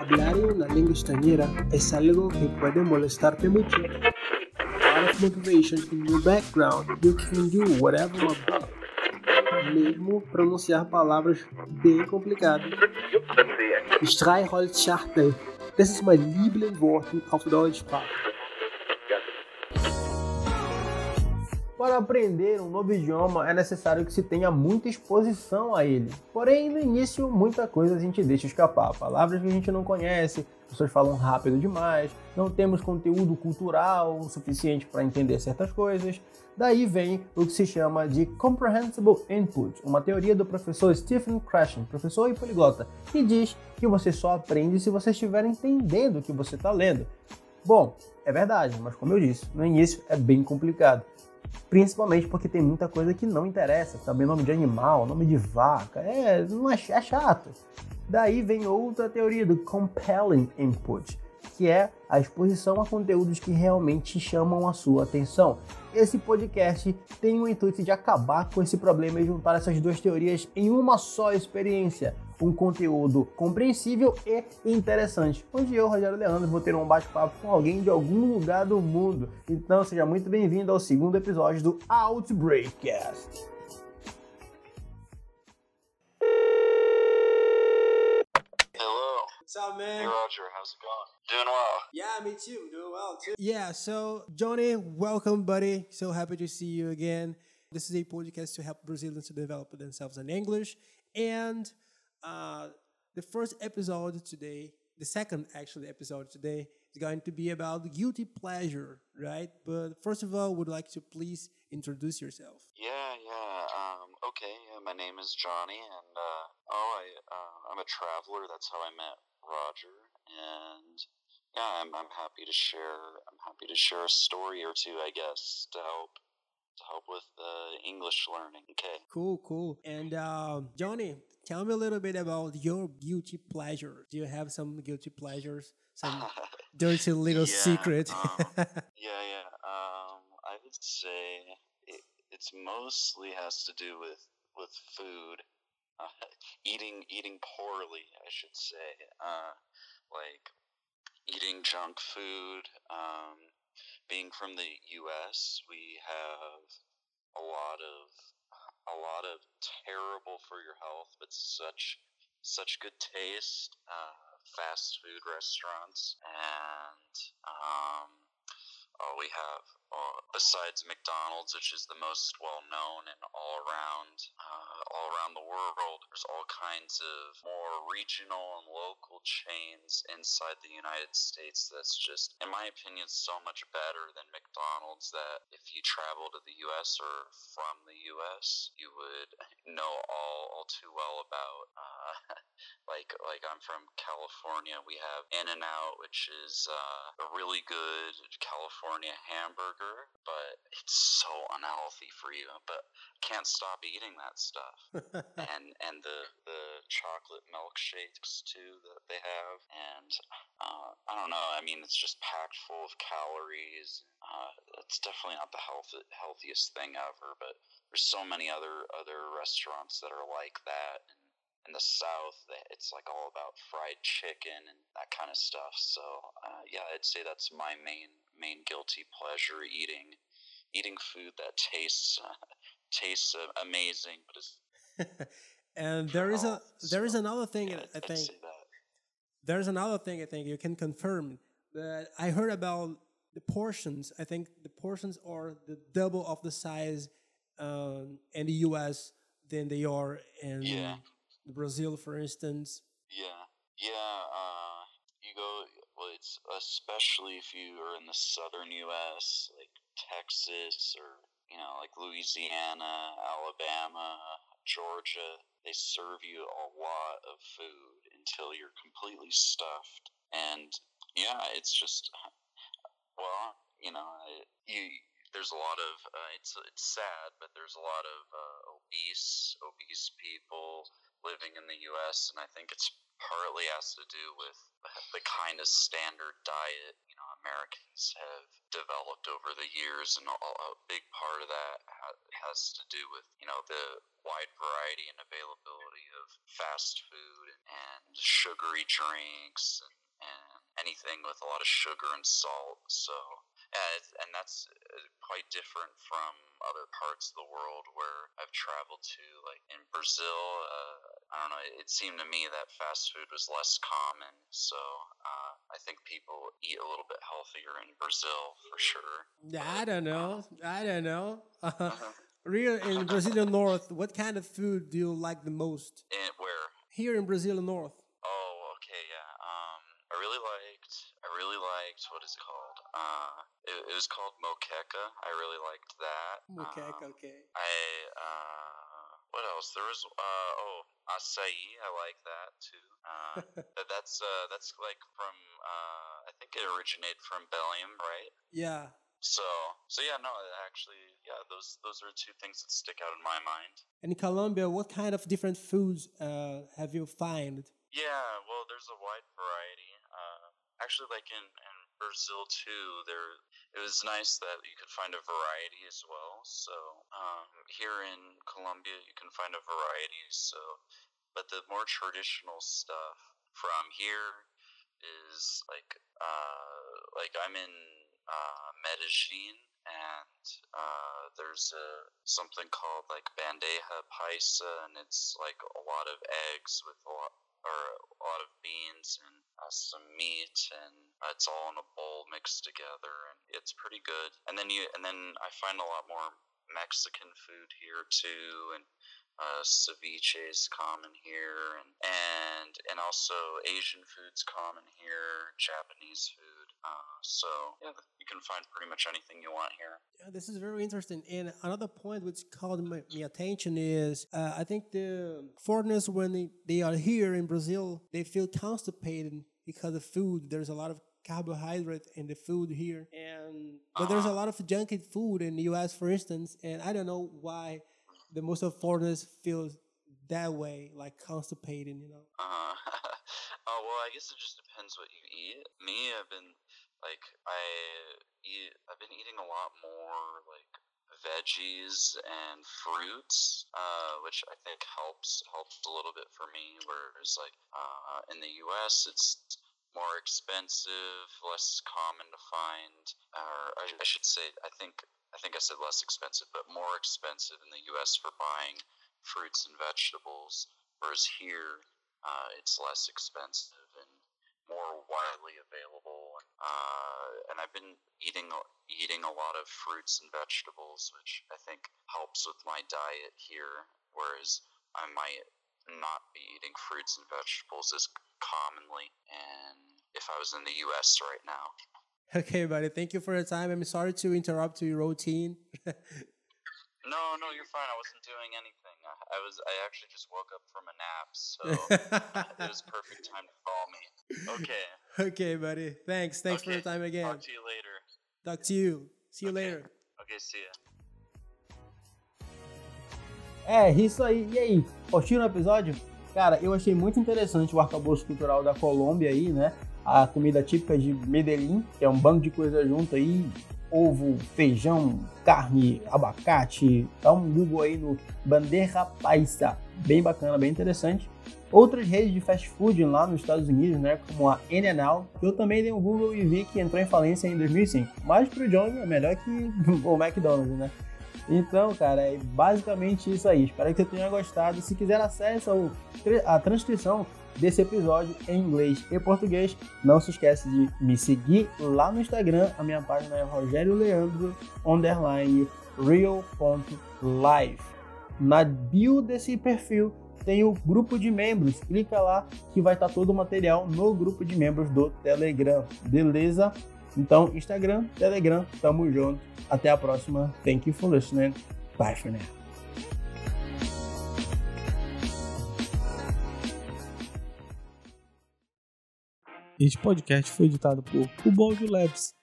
Hablar una lengua extranjera es algo que puede molestarte mucho. Out of motivation in your background, you can do whatever want. Mesmo pronunciar palavras bem complicadas. Streichholzschachtel. Das ist mein Lieblingswort auf Deutschsprache. Para aprender um novo idioma é necessário que se tenha muita exposição a ele. Porém, no início, muita coisa a gente deixa escapar. Palavras que a gente não conhece, pessoas falam rápido demais, não temos conteúdo cultural suficiente para entender certas coisas. Daí vem o que se chama de Comprehensible Input, uma teoria do professor Stephen Krashen, professor e poliglota, que diz que você só aprende se você estiver entendendo o que você está lendo. Bom, é verdade, mas como eu disse, no início é bem complicado. Principalmente porque tem muita coisa que não interessa, saber nome de animal, nome de vaca, é, não é, é chato. Daí vem outra teoria do compelling input, que é a exposição a conteúdos que realmente chamam a sua atenção. Esse podcast tem o intuito de acabar com esse problema e juntar essas duas teorias em uma só experiência. Um conteúdo compreensível e interessante, onde eu, Rogério Leandro, vou ter um bate-papo com alguém de algum lugar do mundo. Então seja muito bem-vindo ao segundo episódio do Outbreakcast. Hello. What's up, man? Hey, Roger. How's it going? Doing well. Yeah, me too. Doing well too. Yeah, so Johnny, welcome, buddy. So happy to see you again. This is a podcast to help Brazilians to develop themselves in English. And uh, the first episode today, the second actually episode today, is going to be about guilty pleasure, right? But first of all, would like to please introduce yourself. Yeah, yeah. Um, okay. Yeah, my name is Johnny, and uh, oh, I uh, I'm a traveler. That's how I met Roger, and yeah, I'm I'm happy to share. I'm happy to share a story or two, I guess, to help to help with the English learning. Okay. Cool, cool. And um, Johnny, tell me a little bit about your guilty pleasure. Do you have some guilty pleasures? Some dirty little Yeah, secret? um, Yeah, yeah. Um, I would say it, it's mostly has to do with with food, uh, eating eating poorly, I should say. Uh, like eating junk food. Um, being from the U.S., we have a lot of a lot of terrible for your health, but such such good taste. Uh, fast food restaurants and um, uh, we have uh, besides McDonald's, which is the most well known and all around uh, all around the world. There's all kinds of more regional and local chains inside the United States. That's just, in my opinion, so much better than McDonald's. That if you travel to the U.S. or from the U.S., you would know all all too well about. Uh, like like I'm from California, we have In-N-Out, which is uh, a really good California hamburger, but it's so unhealthy for you. But can't stop eating that stuff. and and the the chocolate milkshakes too that they have, and uh, I don't know. I mean, it's just packed full of calories. Uh, it's definitely not the health healthiest thing ever, but there's so many other other restaurants that are like that. And, in the South, it's like all about fried chicken and that kind of stuff. So uh, yeah, I'd say that's my main main guilty pleasure: eating eating food that tastes uh, tastes uh, amazing, but is and there is a there is another thing yeah, I I'd think there's another thing I think you can confirm that I heard about the portions. I think the portions are the double of the size um, in the U.S. than they are in Yeah. Brazil, for instance. Yeah, yeah. Uh, you go. Well, it's especially if you are in the southern U.S., like Texas or you know, like Louisiana, Alabama, Georgia. They serve you a lot of food until you're completely stuffed, and yeah, it's just well, you know, you. There's a lot of uh, it's it's sad, but there's a lot of uh, obese obese people living in the U.S., and I think it's partly has to do with the kind of standard diet you know Americans have developed over the years, and a, big part of that has to do with you know the wide variety and availability of of fast food and sugary drinks and, and anything with a lot of sugar and salt. So yeah, and that's uh, quite different from other parts of the world where I've traveled to. Like in Brazil, uh, I don't know. It seemed to me that fast food was less common, so uh, I think people eat a little bit healthier in Brazil for sure. I don't know. I don't know. Real in Brazilian North, what kind of food do you like the most? In, where? Here in Brazil North. Oh, okay, yeah. Um, I really liked. I really liked. What is it called? Uh, it, it was called moqueca. I really liked that. Moqueca, Um, okay. I uh, what else? There was uh oh acai. I like that too. Uh, that's uh that's like from uh I think it originated from Belgium, right? Yeah. So so yeah, no, actually yeah, those those are two things that stick out in my mind. And in Colombia, what kind of different foods uh, have you found? Yeah, well, there's a wide variety. Uh, actually, like in, in Brazil too, there it was nice that you could find a variety as well. So um, here in Colombia, you can find a variety. So, but the more traditional stuff from here is like uh, like I'm in uh, Medellin, and uh, there's a something called like bandeja paisa, and it's like a lot of eggs with a lot or a lot of beans and uh, some meat, and uh, it's all in a bowl mixed together, and it's pretty good. And then you and then I find a lot more Mexican food here too, and uh, ceviche is common here, and and and also Asian foods common here, Japanese food. Uh, so yeah, you can find pretty much anything you want here. Yeah, this is very interesting. And another point which caught my, my attention is uh, I think the foreigners, when they, they are here in Brazil, they feel constipated because of food. There's a lot of carbohydrate in the food here. and But there's a lot of junky food in the US, for instance. And I don't know why the most of foreigners feel that way, like constipated, you know. Uh, well, I guess it just depends what you eat. Me, I've been like I eat. I've been eating a lot more like veggies and fruits, uh, which I think helps helps a little bit for me. Whereas like uh, in the U.S., it's more expensive, less common to find, or I, I should say, I think I think I said less expensive, but more expensive in the U.S. for buying fruits and vegetables. Whereas here, uh, it's less expensive and more widely available. Uh, and I've been eating eating a lot of fruits and vegetables, which I think helps with my diet here. Whereas I might not be eating fruits and vegetables as commonly, and if I was in the U.S. right now. Okay, buddy. Thank you for your time. I'm sorry to interrupt your routine. No, no, you're fine. I wasn't doing anything. I, I was. I actually just woke up from a nap, so it was perfect time to call me. Okay. okay, buddy. Thanks. Thanks for Okay. your time again. Talk to you later. Talk to you. See you Okay. later. Okay, see ya. É, isso aí. E aí, curtiram o episódio? Cara, eu achei muito interessante o arcabouço cultural da Colômbia aí, né? A comida típica de Medellín, que é um bando de coisa junto aí. Ovo, feijão, carne, abacate. Dá um Google aí no Bandeja Paisa. Bem bacana, bem interessante. Outras redes de fast food lá nos Estados Unidos, né? Como a que eu também dei um Google e vi que entrou em falência em 2005. Mas pro John é melhor que o McDonald's, né? Então, cara, é basicamente isso aí. Espero que você tenha gostado. Se quiser acesso ao, a transcrição desse episódio em inglês e português, não se esquece de me seguir lá no Instagram. A minha página é Rogério Leandro underline real.life. Na bio desse perfil tem o grupo de membros. Clica lá que vai estar todo o material no grupo de membros do Telegram. Beleza? Então, Instagram, Telegram, tamo junto. Até a próxima. Thank you for listening. Bye for now. Este podcast foi editado por Ubaldo Labs.